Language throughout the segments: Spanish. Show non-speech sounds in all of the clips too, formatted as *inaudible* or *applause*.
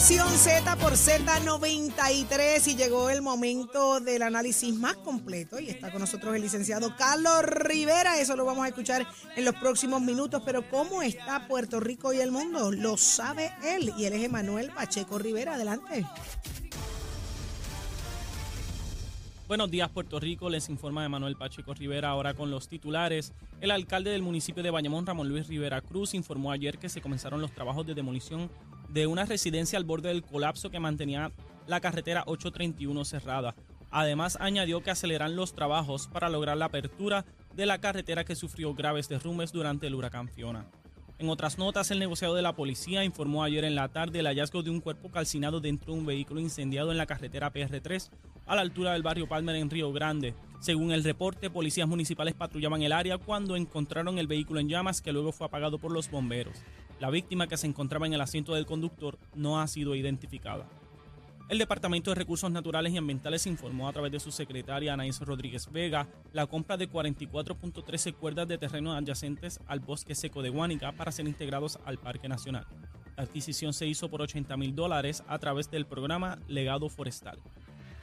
Nación Z por Z93 y llegó el momento del análisis más completo y está con nosotros el licenciado Carlos Rivera. Eso lo vamos a escuchar en los próximos minutos. Pero ¿cómo está Puerto Rico y el mundo? Lo sabe él y él es Emanuel Pacheco Rivera. Adelante. Buenos días, Puerto Rico. Les informa Manuel Pacheco Rivera ahora con los titulares. El alcalde del municipio de Bayamón, Ramón Luis Rivera Cruz, informó ayer que se comenzaron los trabajos de demolición de una residencia al borde del colapso que mantenía la carretera 831 cerrada. Además, añadió que aceleran los trabajos para lograr la apertura de la carretera que sufrió graves derrumbes durante el huracán Fiona. En otras notas, el negociado de la policía informó ayer en la tarde el hallazgo de un cuerpo calcinado dentro de un vehículo incendiado en la carretera PR3 a la altura del barrio Palmer en Río Grande. Según el reporte, policías municipales patrullaban el área cuando encontraron el vehículo en llamas que luego fue apagado por los bomberos. La víctima que se encontraba en el asiento del conductor no ha sido identificada. El Departamento de Recursos Naturales y Ambientales informó a través de su secretaria Anaís Rodríguez Vega la compra de 44.13 cuerdas de terreno adyacentes al bosque seco de Guánica para ser integrados al Parque Nacional. La adquisición se hizo por 80 mil dólares a través del programa Legado Forestal.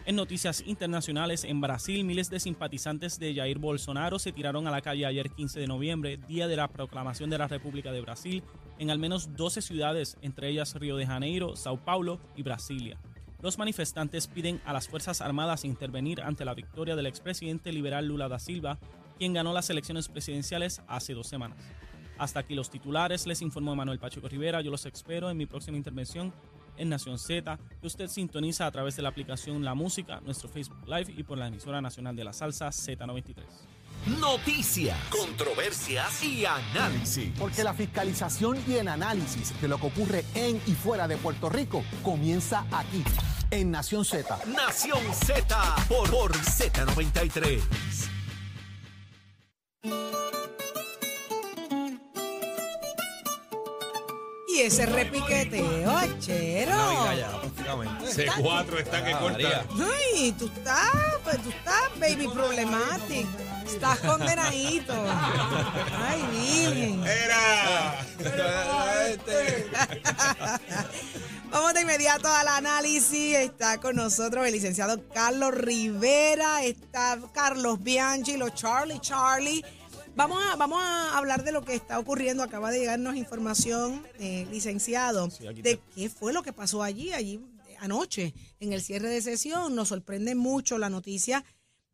En noticias internacionales, en Brasil, miles de simpatizantes de Jair Bolsonaro se tiraron a la calle ayer 15 de noviembre, día de la proclamación de la República de Brasil, en al menos 12 ciudades, entre ellas Río de Janeiro, Sao Paulo y Brasilia. Los manifestantes piden a las Fuerzas Armadas intervenir ante la victoria del expresidente liberal Lula da Silva, quien ganó las elecciones presidenciales hace dos semanas. Hasta aquí los titulares, les informó Manuel Pacheco Rivera, yo los espero en mi próxima intervención en Nación Z, que usted sintoniza a través de la aplicación La Música, nuestro Facebook Live y por la emisora nacional de la salsa Z93. Noticias, controversias y análisis. Porque la fiscalización y el análisis de lo que ocurre en y fuera de Puerto Rico comienza aquí en Nación Z. Nación Z por, por Z93. Y ese repiqueteo, chero. C4 está que corta. Ay, tú estás, pues tú estás, baby problematic. Estás condenadito. Ay, virgen. ¡Era! *laughs* Vamos de inmediato al análisis. Está con nosotros el licenciado Carlos Rivera, está Carlos Bianchi, los Charlie Charlie. Vamos a, vamos a hablar de lo que está ocurriendo. Acaba de llegarnos información, eh, licenciado, de qué fue lo que pasó allí, allí anoche, en el cierre de sesión. Nos sorprende mucho la noticia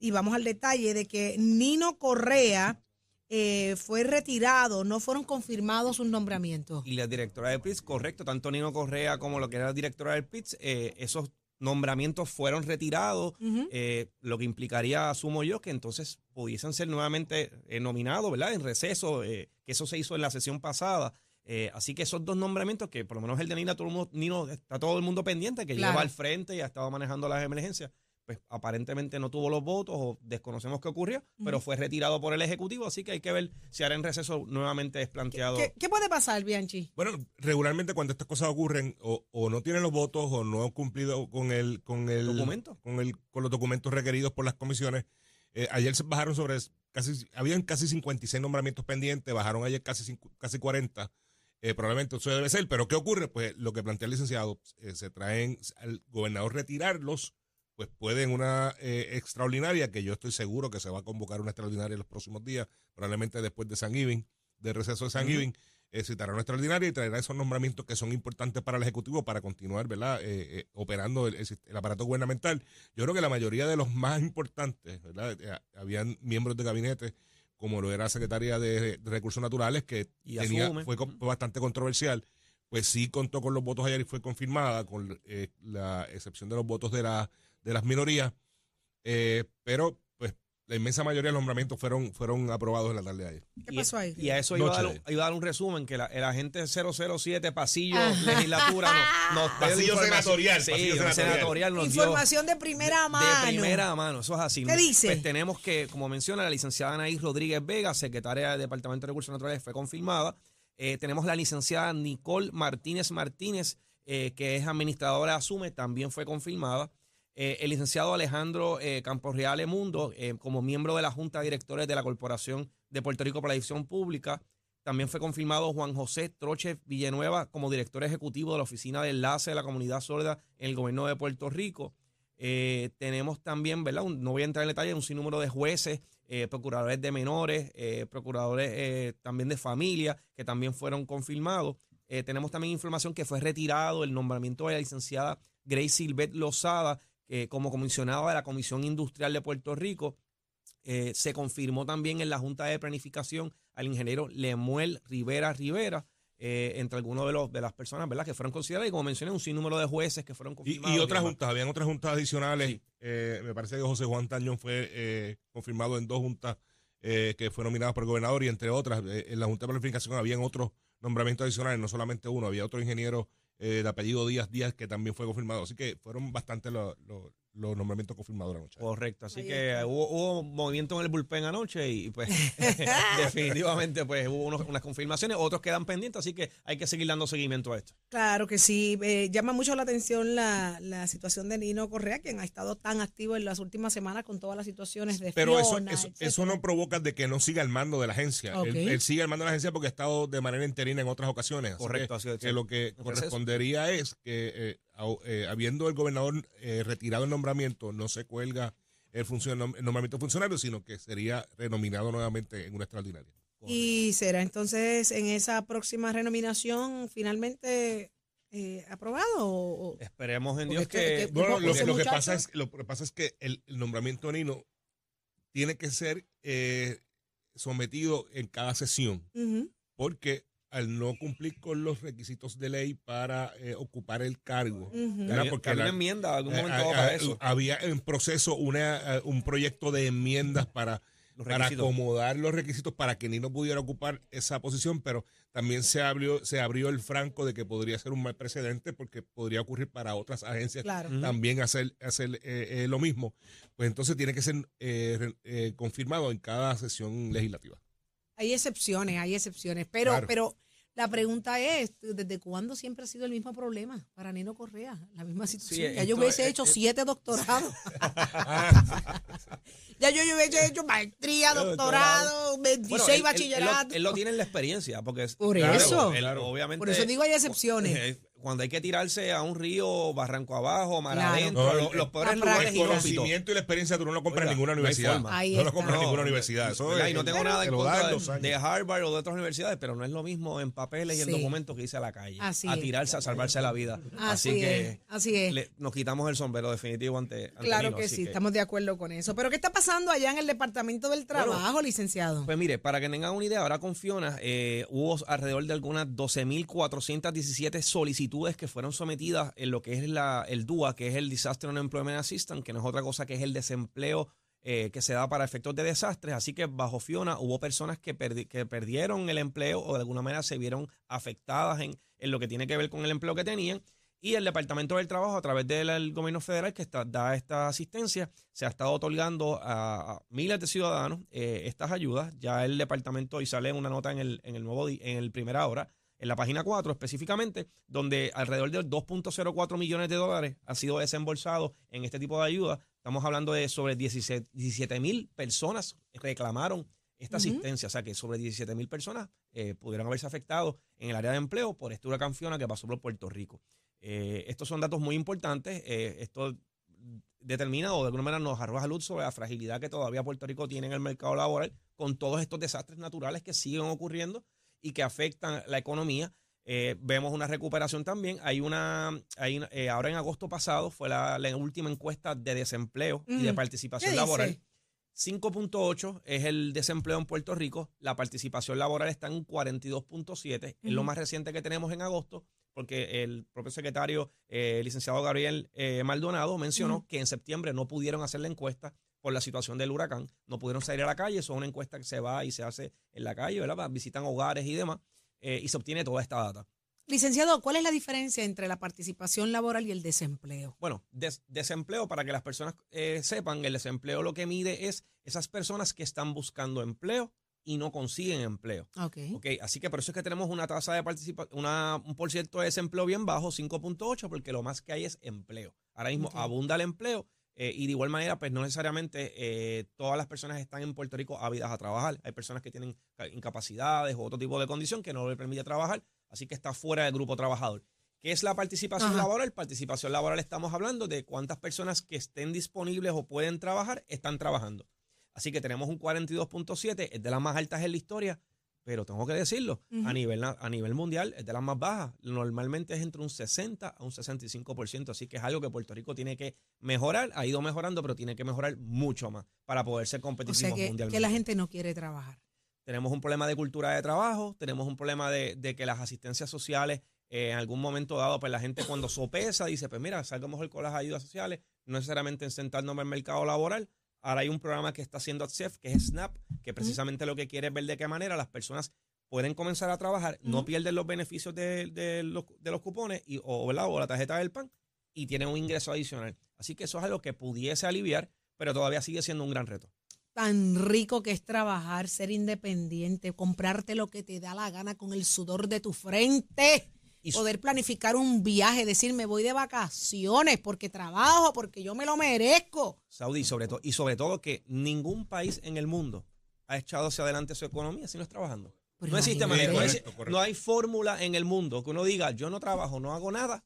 y vamos al detalle de que Nino Correa eh, fue retirado, no fueron confirmados sus nombramientos. Y la directora del PITS, correcto, tanto Nino Correa como lo que era la directora del PITS, eh, esos nombramientos fueron retirados, eh, lo que implicaría, asumo yo, que entonces pudiesen ser nuevamente nominados, ¿verdad? En receso, que eso se hizo en la sesión pasada. Eh, así que esos dos nombramientos, que por lo menos el de Nina, todo el mundo, Nino, está todo el mundo pendiente, que Claro. lleva al frente y ha estado manejando las emergencias, pues aparentemente no tuvo los votos o desconocemos qué ocurrió, pero fue retirado por el Ejecutivo, así que hay que ver si ahora en receso nuevamente es planteado. ¿Qué, qué puede pasar, Bianchi? Bueno, regularmente cuando estas cosas ocurren, o, o no tienen los votos o no han cumplido con el, con el ¿Documento? con el, con los documentos requeridos por las comisiones. Eh, ayer se bajaron sobre casi, habían casi 56 nombramientos pendientes, bajaron ayer casi, casi 40. Eh, probablemente eso debe ser, pero ¿qué ocurre? Pues lo que plantea el licenciado, eh, se traen al gobernador retirarlos, pues pueden una eh, extraordinaria, que yo estoy seguro que se va a convocar una extraordinaria en los próximos días, probablemente después de San Giving, de receso de San Giving, eh, citará una extraordinaria y traerá esos nombramientos que son importantes para el Ejecutivo para continuar, ¿verdad?, Eh, eh, operando el, aparato gubernamental. Yo creo que la mayoría de los más importantes, ¿verdad?, Eh, habían miembros de gabinete como lo era Secretaría de, de Recursos Naturales, que tenía, fue, fue bastante controversial, pues sí contó con los votos ayer y fue confirmada, con eh, la excepción de los votos de, la, de las minorías, eh, pero pues la inmensa mayoría de los nombramientos fueron, fueron aprobados en la tarde de ayer. ¿Qué pasó ahí? Y a eso iba a, dar, un- iba a dar un resumen, que la- el agente 007, pasillo, legislatura, *laughs* nos, nos Pasillo senatorial, Sí, pasillo senatorial. senatorial. nos dio Información de primera mano. De primera mano, eso es así. ¿Qué dice? Pues tenemos que, como menciona, la licenciada Anaís Rodríguez Vega, secretaria del Departamento de Recursos Naturales, fue confirmada. Eh, tenemos la licenciada Nicole Martínez Martínez, eh, que es administradora de Asume, también fue confirmada. Eh, el licenciado Alejandro eh, Camporreale Mundo, eh, como miembro de la Junta de Directores de la Corporación de Puerto Rico para la Edición Pública. También fue confirmado Juan José Troche Villanueva como director ejecutivo de la Oficina de Enlace de la Comunidad Sorda en el Gobierno de Puerto Rico. Eh, tenemos también, ¿verdad? No voy a entrar en detalle, un sinnúmero de jueces, procuradores de menores, procuradores también de familia, que también fueron confirmados. Tenemos también información que fue retirado el nombramiento de la licenciada Grace Silvet Lozada eh, como comisionada de la Comisión Industrial de Puerto Rico. Eh, se confirmó también en la Junta de Planificación al ingeniero Lemuel Rivera Rivera, eh, entre algunos de, los, de las personas ¿verdad? que fueron consideradas, y como mencioné, un sinnúmero de jueces que fueron confirmados. y otras juntas, habían otras juntas adicionales. Sí. Eh, me parece que José Juan Tañón fue confirmado en dos juntas que fueron nominadas por el gobernador y entre otras, en la Junta de Planificación habían otros nombramientos adicionales, no solamente uno, había otro ingeniero eh, apellido Díaz Díaz que también fue confirmado. Así que fueron bastante los, los- los nombramientos confirmados la noche. Correcto, así Ahí que hubo, hubo movimiento en el bullpen anoche y pues *laughs* *laughs* definitivamente pues hubo unos- unas confirmaciones, otros quedan pendientes, así que hay que seguir dando seguimiento a esto. Claro que sí. Eh, llama mucho la atención la, la situación de Nino Correa, quien ha estado tan activo en las últimas semanas con todas las situaciones de Pero eso, Fiona, eso, etcétera. eso no provoca de que no siga el mando de la agencia. Ok. Él, él sigue el mando de la agencia porque ha estado de manera interina en otras ocasiones. Así Correcto, que- así es, que lo que correspondería es que, eh, eh, habiendo el gobernador eh, retirado el nombramiento, no se cuelga el, funcion- el nombramiento funcionario, sino que sería renominado nuevamente en una extraordinaria. Y será entonces en esa próxima renominación finalmente eh, aprobado o, Esperemos en Dios que- que... Bueno, lo, lo que pasa es, lo que pasa es que el, el nombramiento de Nino tiene que ser eh, sometido en cada sesión. Porque al no cumplir con los requisitos de ley para eh, ocupar el cargo. Había- porque había la- una enmienda algún eh, momento para eso. había en proceso una, eh, un proyecto de enmiendas para, Los para acomodar los requisitos para que Nino pudiera ocupar esa posición, pero también se abrió, se abrió el franco de que podría ser un mal precedente porque podría ocurrir para otras agencias Claro. También hacer, hacer eh, eh, lo mismo. Pues entonces tiene que ser eh, eh, confirmado en cada sesión legislativa. Hay excepciones, hay excepciones, pero, Claro. pero la pregunta es, ¿desde cuándo siempre ha sido el mismo problema para Nino Correa? La misma situación. ya yo hubiese es- hecho es- siete doctorados. *laughs* ya yo hubiese hecho maestría, doctorado, 26 Bueno, él- él- él lo- bachilleratos. Él, lo tiene en la experiencia, porque es- Por claro, eso. él- Claro. obviamente. Por eso digo hay excepciones. Cuando hay que tirarse a un río, barranco abajo, mar Claro. adentro, No, lo- el- los peores lugares. El los conocimiento y la experiencia tú no lo compras en ninguna universidad. no lo compras en ninguna universidad. Eso es- y no tengo te nada en contra de, los Harvard o de otras universidades, pero no es lo mismo en papeles y en Sí. documentos que irse a la calle. Así a es. tirarse, a salvarse la vida. Así, Así, es, que así es. le- nos quitamos el sombrero definitivo ante, ante Claro Nino, que sí, estamos de acuerdo con eso. Pero ¿qué está pasando allá en el Departamento del Trabajo, licenciado? Pues mire, para que tengan una idea, ahora con Fiona eh, hubo alrededor de algunas 12.417 solicitudes que fueron sometidas en lo que es la, el DUA, que es el Disaster Unemployment Assistance, que no es otra cosa que es el desempleo eh, que se da para efectos de desastres. Así que bajo Fiona hubo personas que, perdi- que perdieron el empleo o de alguna manera se vieron afectadas en, en lo que tiene que ver con el empleo que tenían. Y el Departamento del Trabajo, a través del el gobierno federal que está, da esta asistencia, se ha estado otorgando a, miles de ciudadanos eh, estas ayudas. Ya el departamento, y sale una nota en el, en el nuevo en el primera hora, en la página 4 específicamente, donde alrededor de 2.04 millones de dólares ha sido desembolsado en este tipo de ayuda. Estamos hablando de sobre 17 mil personas reclamaron esta asistencia, o sea que sobre 17 mil personas eh, pudieran haberse afectado en el área de empleo por este huracán Fiona que pasó por Puerto Rico. Eh, estos son datos muy importantes. eh, esto determina o de alguna manera nos arroja luz sobre la fragilidad que todavía Puerto Rico tiene en el mercado laboral con todos estos desastres naturales que siguen ocurriendo y que afectan la economía. Eh, vemos una recuperación también. Hay una, hay eh, ahora en agosto pasado fue la, la última encuesta de desempleo y de Mm. participación ¿Qué laboral. dice? 5.8 es el desempleo en Puerto Rico. La participación laboral está en 42.7. Es lo más reciente que tenemos en agosto, porque el propio secretario, eh, licenciado Gabriel Maldonado, mencionó que en septiembre no pudieron hacer la encuesta por la situación del huracán. No pudieron salir a la calle. Eso es una encuesta que se va y se hace en la calle, ¿verdad? Visitan hogares y demás. eh, y se obtiene toda esta data. Licenciado, ¿cuál es la diferencia entre la participación laboral y el desempleo? Bueno, des- desempleo, para que las personas eh, sepan, el desempleo lo que mide es esas personas que están buscando empleo y no consiguen empleo. Ok. Ok, así que por eso es que tenemos una tasa de participación, un por ciento de desempleo bien bajo, 5.8, porque lo más que hay es empleo. Ahora mismo abunda el empleo eh, y de igual manera, pues no necesariamente eh, todas las personas están en Puerto Rico ávidas a trabajar. Hay personas que tienen ca- incapacidades o otro tipo de condición que no les permite trabajar, así que está fuera del grupo trabajador. ¿Qué es la participación Ajá. laboral? Participación laboral estamos hablando de cuántas personas que estén disponibles o pueden trabajar están trabajando. Así que tenemos un 42.7, es de las más altas en la historia, pero tengo que decirlo, a, nivel, a nivel mundial es de las más bajas. Normalmente es entre un 60 a un 65%, así que es algo que Puerto Rico tiene que mejorar, ha ido mejorando, pero tiene que mejorar mucho más para poder ser O competitivo sea, que, mundialmente. que la gente no quiere trabajar. Tenemos un problema de cultura de trabajo, tenemos un problema de, de que las asistencias sociales, eh, en algún momento dado, pues la gente cuando sopesa dice, pues mira, salgo mejor con las ayudas sociales, no necesariamente en sentarnos en el mercado laboral. Ahora hay un programa que está haciendo ATSEF, que es SNAP, que precisamente lo que quiere es ver de qué manera las personas pueden comenzar a trabajar, no pierden los beneficios de, de los, de los cupones y, o, ¿verdad? o la tarjeta del PAN y tienen un ingreso adicional. Así que eso es algo que pudiese aliviar, pero todavía sigue siendo un gran reto. Tan rico que es trabajar, ser independiente, comprarte lo que te da la gana con el sudor de tu frente. Y Poder planificar un viaje, decir, me voy de vacaciones porque trabajo, porque yo me lo merezco. Saudi, sobre, todo y sobre todo que ningún país en el mundo ha echado hacia adelante su economía si no es trabajando. Pero no existe manera, no, Correcto, exi- correcto. no hay fórmula en el mundo que uno diga yo no trabajo, no hago nada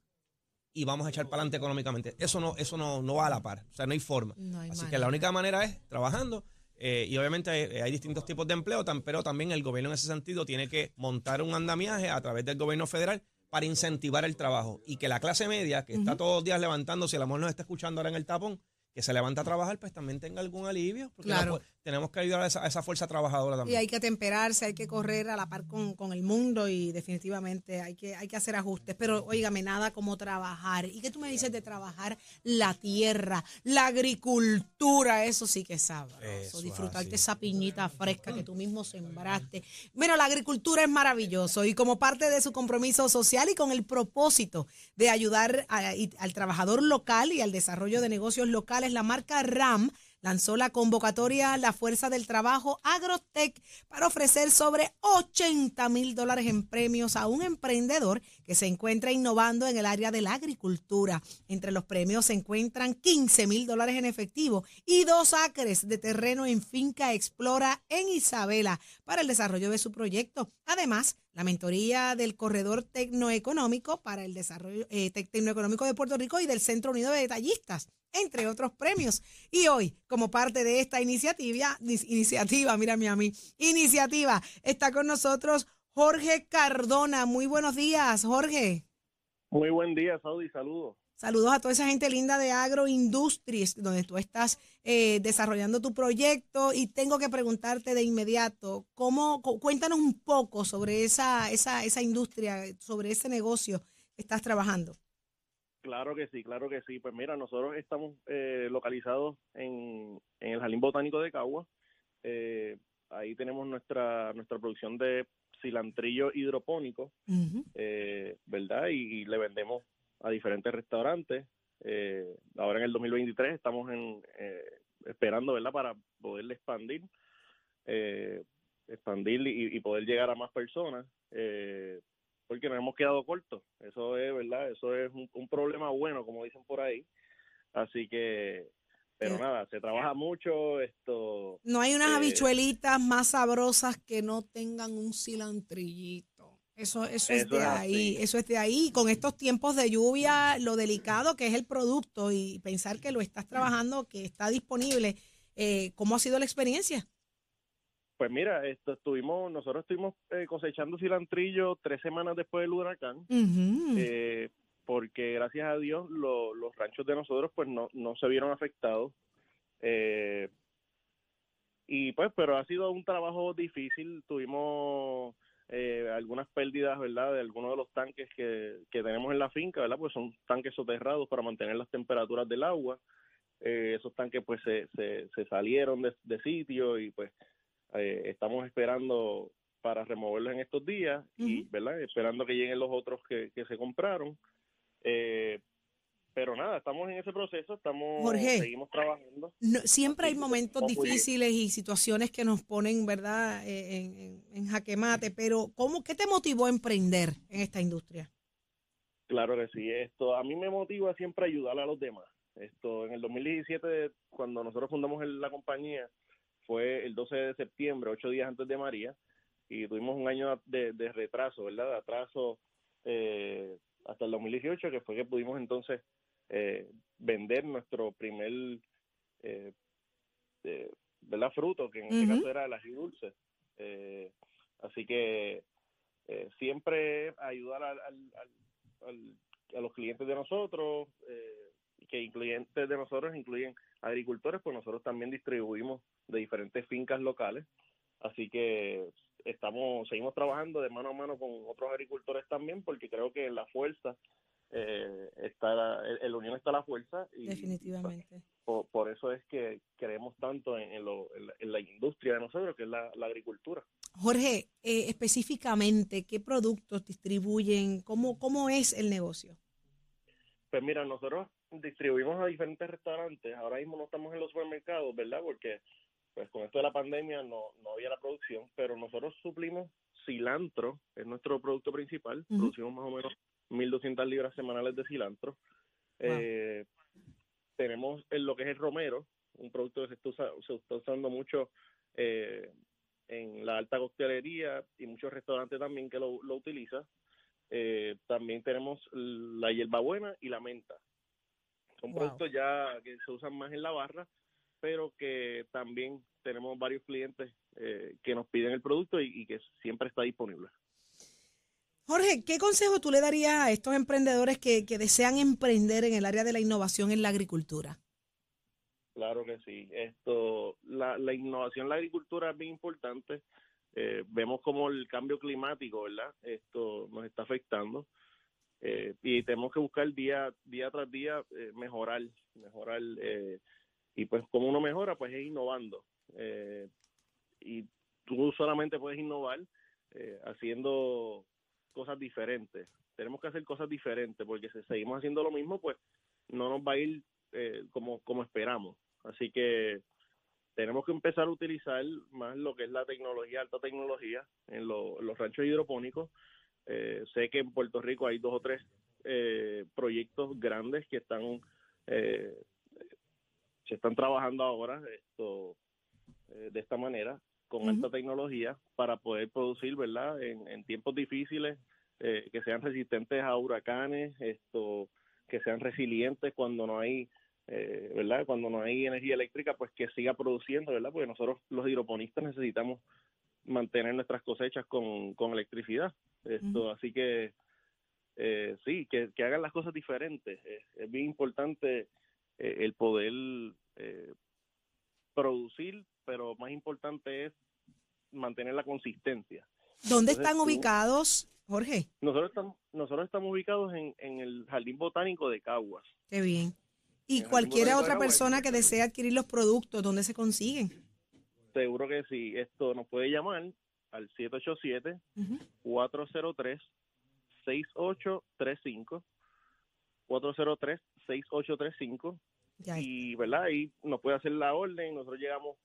y vamos a echar para adelante económicamente. Eso no, eso no, no va a la par. O sea, no hay forma. No hay Así que la única manera es trabajando. eh, y obviamente hay, hay distintos tipos de empleo, tan- pero también el gobierno en ese sentido tiene que montar un andamiaje a través del gobierno federal para incentivar el trabajo y que la clase media, que está todos los días levantándose, a lo mejor nos está escuchando ahora en el tapón, que se levanta a trabajar, pues también tenga algún alivio. Porque Claro. no tenemos que ayudar a esa, a esa fuerza trabajadora Y también. hay que atemperarse, hay que correr a la par con, con el mundo y definitivamente hay que, hay que hacer ajustes. Pero óigame, nada como trabajar. ¿Y qué tú me dices de trabajar la tierra, la agricultura? Eso sí que es sabroso. Eso, Disfrutarte así. esa piñita fresca que tú mismo sembraste. Bueno, la agricultura es maravilloso y como parte de su compromiso social y con el propósito de ayudar a- y- al trabajador local y al desarrollo de negocios locales, la marca RAM lanzó la convocatoria La Fuerza del Trabajo Agrotech para ofrecer sobre 80 mil dólares en premios a un emprendedor que se encuentra innovando en el área de la agricultura. Entre los premios se encuentran 15 mil dólares en efectivo y dos acres de terreno en Finca Explora en Isabela para el desarrollo de su proyecto. Además, la mentoría del Corredor Tecnoeconómico para el Desarrollo eh, Tec- Tecnoeconómico de Puerto Rico y del Centro Unido de Detallistas, entre otros premios. Y hoy, como parte de esta iniciativa, iniciativa, mírame a mí, iniciativa, está con nosotros Jorge Cardona. Muy buenos días, Jorge. Muy buen día, Saudi, saludos. Saludos a toda esa gente linda de Agroindustries, donde tú estás eh, desarrollando tu proyecto y tengo que preguntarte de inmediato, ¿cómo, cu- cuéntanos un poco sobre esa, esa, esa industria, sobre ese negocio que estás trabajando. Claro que sí, claro que sí. Pues mira, nosotros estamos eh, localizados en, en el Jardín Botánico de Cagua. Eh, ahí tenemos nuestra nuestra producción de cilantrillo hidropónico, eh, ¿verdad? Y, y le vendemos a diferentes restaurantes. Eh, ahora en el 2023 estamos en, eh, esperando, ¿verdad? Para poderle expandir, eh, expandir y, y poder llegar a más personas. Eh, porque nos hemos quedado cortos. Eso es, ¿verdad? Eso es un, un problema bueno, como dicen por ahí. Así que, pero Sí. nada, se trabaja mucho, esto... No hay unas Eh, habichuelitas más sabrosas que no tengan un cilantrillito. Eso, eso es Eso de es ahí, así. eso es de ahí. Con estos tiempos de lluvia, lo delicado que es el producto y pensar que lo estás trabajando, que está disponible, eh, ¿cómo ha sido la experiencia? Pues mira, esto estuvimos, nosotros estuvimos eh, cosechando cilantrillo tres semanas después del huracán, eh, porque gracias a Dios lo- los ranchos de nosotros pues no, no se vieron afectados. Eh, y pues, pero ha sido un trabajo difícil. Tuvimos eh, algunas pérdidas, ¿verdad? De algunos de los tanques que, que tenemos en la finca, ¿verdad? Pues son tanques soterrados para mantener las temperaturas del agua. Eh, esos tanques pues se, se, se salieron de, de sitio y pues eh, estamos esperando para removerlos en estos días y, ¿verdad? Esperando que lleguen los otros que, que se compraron. Eh, pero nada, estamos en ese proceso, estamos Jorge. seguimos trabajando. No, siempre hay momentos difíciles y situaciones que nos ponen, ¿verdad?, Eh, en, en- en jaque mate, pero ¿cómo, ¿qué te motivó a emprender en esta industria? Claro que sí, esto a mí me motiva siempre ayudar a los demás. Esto en el 2017 cuando nosotros fundamos la compañía fue el 12 de septiembre, ocho días antes de María y tuvimos un año de, de retraso, ¿verdad? De atraso eh, hasta el 2018 que fue que pudimos entonces eh, vender nuestro primer eh, eh, ¿verdad? fruto que en este caso era el ají dulce. Eh, así que eh, siempre ayudar al, al- al- a los clientes de nosotros, eh, que clientes de nosotros incluyen agricultores, pues nosotros también distribuimos de diferentes fincas locales. Así que estamos, seguimos trabajando de mano a mano con otros agricultores también, porque creo que la fuerza eh, está la, en la unión está la fuerza y Definitivamente. por, por eso es que creemos tanto en, en lo- en la, en la industria de nosotros, que es la, la agricultura. Jorge, eh, específicamente, ¿qué productos distribuyen? ¿Cómo, ¿Cómo es el negocio? Pues mira, nosotros distribuimos a diferentes restaurantes. Ahora mismo no estamos en los supermercados, ¿verdad? Porque pues con esto de la pandemia no, no había la producción, pero nosotros suplimos cilantro, es nuestro producto principal. Producimos más o menos 1.200 libras semanales de cilantro. Eh, tenemos en lo que es el romero, un producto que se está, usa- se está usando mucho eh, en la alta coctelería y muchos restaurantes también que lo, lo utilizan. Eh, también tenemos la hierbabuena y la menta. Son Wow. productos ya que se usan más en la barra, pero que también tenemos varios clientes eh, que nos piden el producto y, y que siempre está disponible. Jorge, ¿qué consejo tú le darías a estos emprendedores que, que desean emprender en el área de la innovación en la agricultura? Claro que sí. Esto, la, la innovación en la agricultura es bien importante. Eh, vemos como el cambio climático, ¿verdad? Esto nos está afectando eh, y tenemos que buscar día día tras día eh, mejorar, mejorar y pues como uno mejora, pues es innovando y tú solamente puedes innovar haciendo cosas diferentes. Tenemos que hacer cosas diferentes porque si seguimos haciendo lo mismo, pues no nos va a ir eh, como, como esperamos. Así que tenemos que empezar a utilizar más lo que es la tecnología, alta tecnología, en, lo- en los ranchos hidropónicos. Eh, sé que en Puerto Rico hay dos o tres eh, proyectos grandes que están eh, se están trabajando ahora esto eh, de esta manera con Ujú. alta tecnología para poder producir, ¿verdad? En, en tiempos difíciles eh, que sean resistentes a huracanes, esto que sean resilientes cuando no hay eh, ¿verdad? Cuando no hay energía eléctrica, pues que siga produciendo, ¿verdad? Porque nosotros los hidroponistas necesitamos mantener nuestras cosechas con, con electricidad. Esto, así que eh, sí, que, que hagan las cosas diferentes. Es, es bien importante el poder eh, producir, pero más importante es mantener la consistencia. ¿Dónde Entonces, están tú- ubicados, Jorge? Nosotros estamos, nosotros estamos ubicados en, en el Jardín Botánico de Caguas. Qué bien. Y Ajá, cualquier bueno, otra persona que desee adquirir los productos, ¿dónde se consiguen? Seguro que sí. Esto nos puede llamar al 787 Ujú. 403 6835 403 6835 Ya. y verdad ahí nos puede hacer la orden nosotros llegamos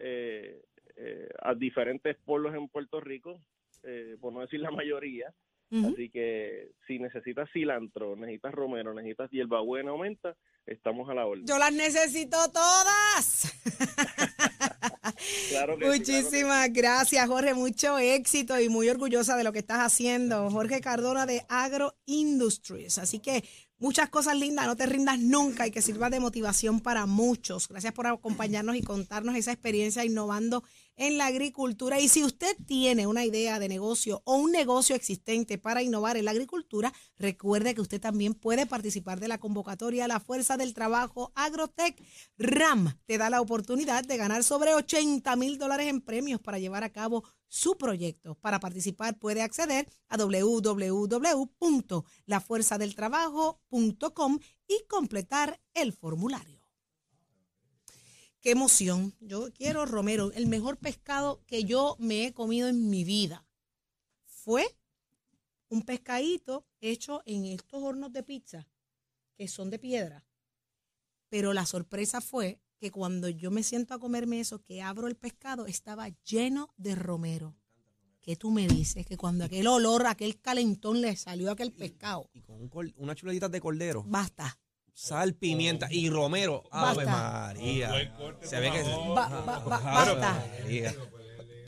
eh, eh, a diferentes pueblos en Puerto Rico eh, por no decir la mayoría así que si necesitas cilantro necesitas romero necesitas hierbabuena aumenta estamos a la orden Yo las necesito todas. *laughs* Claro que sí, claro que Muchísimas gracias, Jorge. Mucho éxito y muy orgullosa de lo que estás haciendo. Jorge Cardona de Agro Industries. Así que muchas cosas lindas, no te rindas nunca y que sirva de motivación para muchos. Gracias por acompañarnos y contarnos esa experiencia innovando en la agricultura. Y si usted tiene una idea de negocio o un negocio existente para innovar en la agricultura, recuerde que usted también puede participar de la convocatoria La Fuerza del Trabajo Agrotech. RAM te da la oportunidad de ganar sobre 80 mil dólares en premios para llevar a cabo su proyecto. Para participar puede acceder a www.lafuerzadeltrabajo.com y completar el formulario. Qué emoción. Yo quiero, Romero, el mejor pescado que yo me he comido en mi vida fue un pescadito hecho en estos hornos de pizza que son de piedra. Pero la sorpresa fue que cuando yo me siento a comerme eso, que abro el pescado, estaba lleno de romero. ¿Qué tú me dices? Que cuando aquel olor, aquel calentón le salió a aquel pescado. Y con un col- unas chuletitas de cordero. Basta. Sal, pimienta y romero. Ave. María. Se ve que. Ba- ba- ba- Ave basta.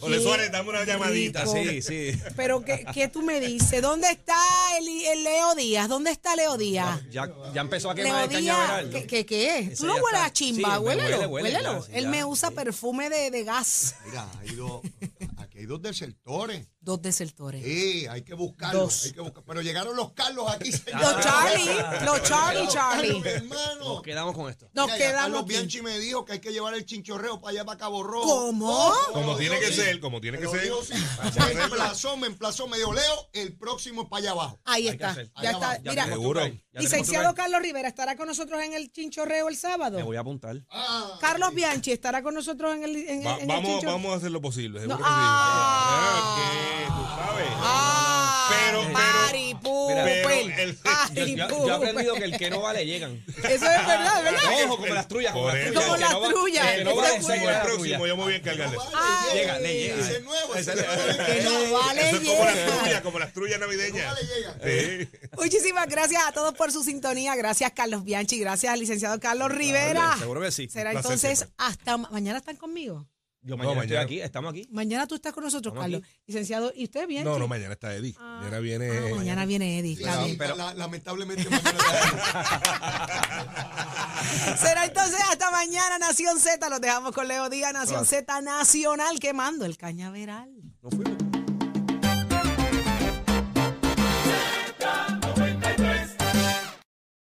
Ole Suárez, dame una llamadita. rico. Sí, sí. Pero ¿qué, qué tú me dices? ¿Dónde está el, el Leo Díaz? ¿Dónde está Leo Díaz? Ya, ya empezó a Leo quemar el Díaz, cañaveral. ¿qué, qué, qué? Ese Tú no hueles está. a chimba, Sí, huélelo, huele, huele, huélelo. ya, sí, Él ya, me usa sí. perfume de, de gas. Mira, dos, aquí hay dos desertores. Dos desertores. Sí, hay que buscarlos. Hay que buscar. Pero llegaron los Carlos aquí. señor. Los Charlie, los Charlie, Charlie. Carlos, hermano. Nos quedamos con esto. Nos Mira, quedamos Carlos aquí. Bianchi me dijo que hay que llevar el chinchorreo para allá para Cabo Rojo. ¿Cómo? Como tiene que sí. ser, como tiene que ser. sí. Me emplazó, me emplazó, me dijo, Leo, el próximo es para allá abajo. Ahí Hay está. Ya está. ya Mira, Seguro. licenciado. Carlos Rivera estará con nosotros en el chinchorreo el sábado. Me voy a apuntar. Ah, Carlos Bianchi estará con nosotros en el, en, Va- en el vamos, chinchorreo. vamos a hacer lo posible. No, Seguro que sí. Ah. Que tú sabes. Pero- pero- Pari, pu, Mira, pero pel. el- Pari, Yo, he aprendido que el que no vale llegan. *laughs* Eso es verdad, ¿verdad? Ojo, como las trullas. Como Por las eso. trullas. Como El que las no va- trullas, el que no ese vale, el la próximo, trulla. yo me voy a encargar de eso. Ay, Llega, le llega. ese es nuevo. Ese ese es- nuevo. Que no vale Eso es como las llega. trullas, como las trullas navideñas. Sí. Muchísimas gracias a todos por su sintonía. Gracias, Carlos Bianchi. Gracias licenciado Carlos Rivera. Seguro que sí. Será placer entonces siempre. hasta ma- mañana están conmigo. Yo mañana, No, estoy mañana. aquí, estamos aquí. Mañana tú estás con nosotros, Estamos Carlos. Licenciado, ¿y usted bien? No, no, mañana está Eddie. Mañana viene. Ah, mañana viene Eddie. Sí, está sí, bien. pero- la- lamentablemente mañana *laughs* Será entonces hasta mañana, Nación Z. Los dejamos con Leo Díaz, Nación Hola. Z Nacional, quemando el cañaveral. Nos fuimos.